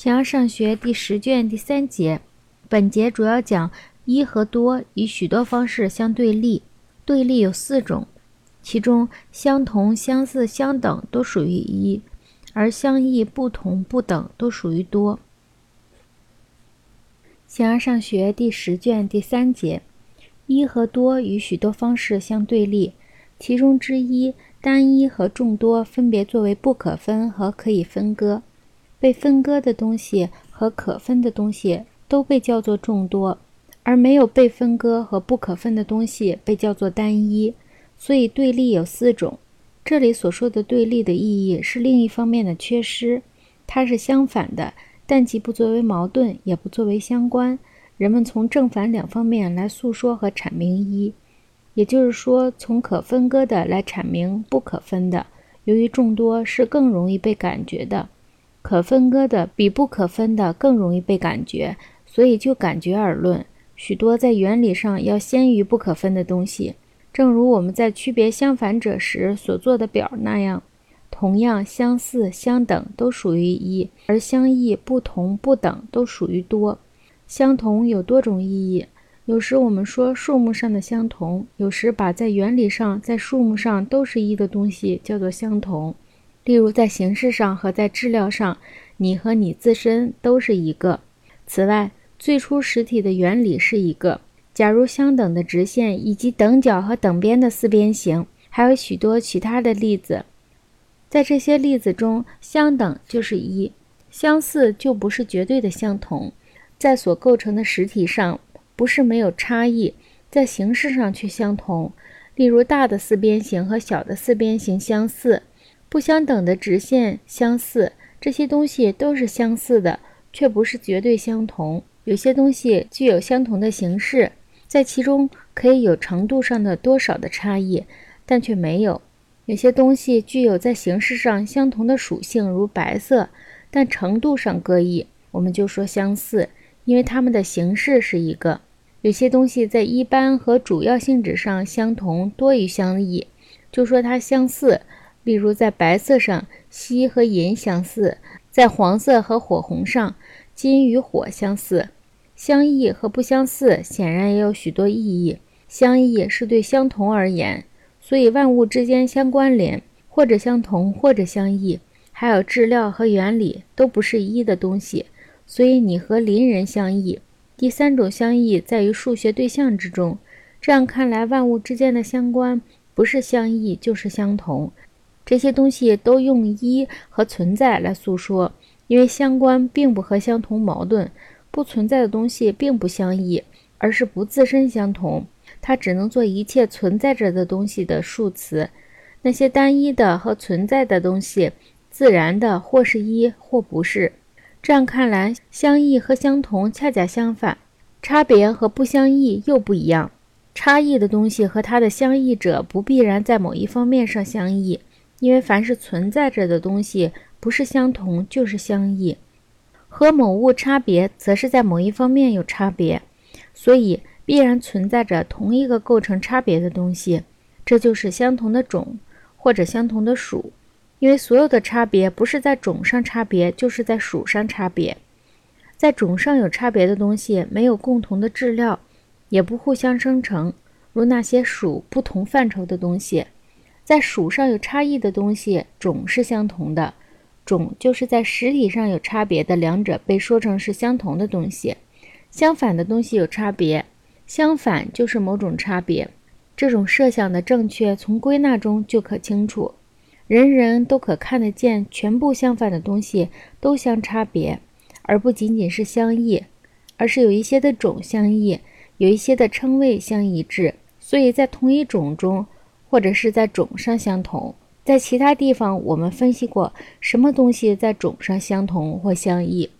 形而上学第十卷第三节，本节主要讲一和多以许多方式相对立，对立有四种，其中相同、相似、相等都属于一，而相异、不同、不等都属于多。形而上学第十卷第三节，一和多与许多方式相对立，其中之一。单一和众多分别作为不可分和可以分割，被分割的东西和可分的东西都被叫做众多，而没有被分割和不可分的东西被叫做单一。所以对立有四种。这里所说的对立的意义是另一方面的缺失，它是相反的，但既不作为矛盾，也不作为相关。人们从正反两方面来诉说和阐明一。也就是说，从可分割的来阐明不可分的。由于众多是更容易被感觉的，可分割的比不可分的更容易被感觉，所以就感觉而论，许多在原理上要先于不可分的东西。正如我们在区别相反者时所做的表那样，同样相似、相等都属于一，而相异、不同、不等都属于多。相同有多种意义。有时我们说数目上的相同，有时把在原理上、在数目上都是一的东西叫做相同。例如，在形式上和在质料上，你和你自身都是一个。此外，最初实体的原理是一个。假如相等的直线以及等角和等边的四边形，还有许多其他的例子，在这些例子中，相等就是一，相似就不是绝对的相同，在所构成的实体上。不是没有差异，在形式上却相同。例如，大的四边形和小的四边形相似，不相等的直线相似，这些东西都是相似的，却不是绝对相同。有些东西具有相同的形式，在其中可以有程度上的多少的差异，但却没有。有些东西具有在形式上相同的属性，如白色，但程度上各异，我们就说相似，因为它们的形式是一个。有些东西在一般和主要性质上相同多于相异，就说它相似。例如，在白色上，锡和银相似；在黄色和火红上，金与火相似。相异和不相似显然也有许多意义。相异是对相同而言，所以万物之间相关联，或者相同，或者相异。还有质料和原理都不是一的东西，所以你和邻人相异。第三种相异在于数学对象之中，这样看来，万物之间的相关不是相异就是相同。这些东西都用一和存在来诉说，因为相关并不和相同矛盾。不存在的东西并不相异，而是不自身相同，它只能做一切存在着的东西的数词。那些单一的和存在的东西，自然的或是一或不是。这样看来，相异和相同恰恰相反，差别和不相异又不一样。差异的东西和它的相异者不必然在某一方面上相异，因为凡是存在着的东西，不是相同就是相异。和某物差别，则是在某一方面有差别，所以必然存在着同一个构成差别的东西，这就是相同的种或者相同的属。因为所有的差别不是在种上差别，就是在属上差别。在种上有差别的东西没有共同的质料，也不互相生成，如那些属不同范畴的东西。在属上有差异的东西，种是相同的。种就是在实体上有差别的两者被说成是相同的东西。相反的东西有差别，相反就是某种差别。这种设想的正确，从归纳中就可清楚。人人都可看得见，全部相反的东西都相差别，而不仅仅是相异，而是有一些的种相异，有一些的称谓相一致。所以在同一种中，或者是在种上相同。在其他地方，我们分析过什么东西在种上相同或相异。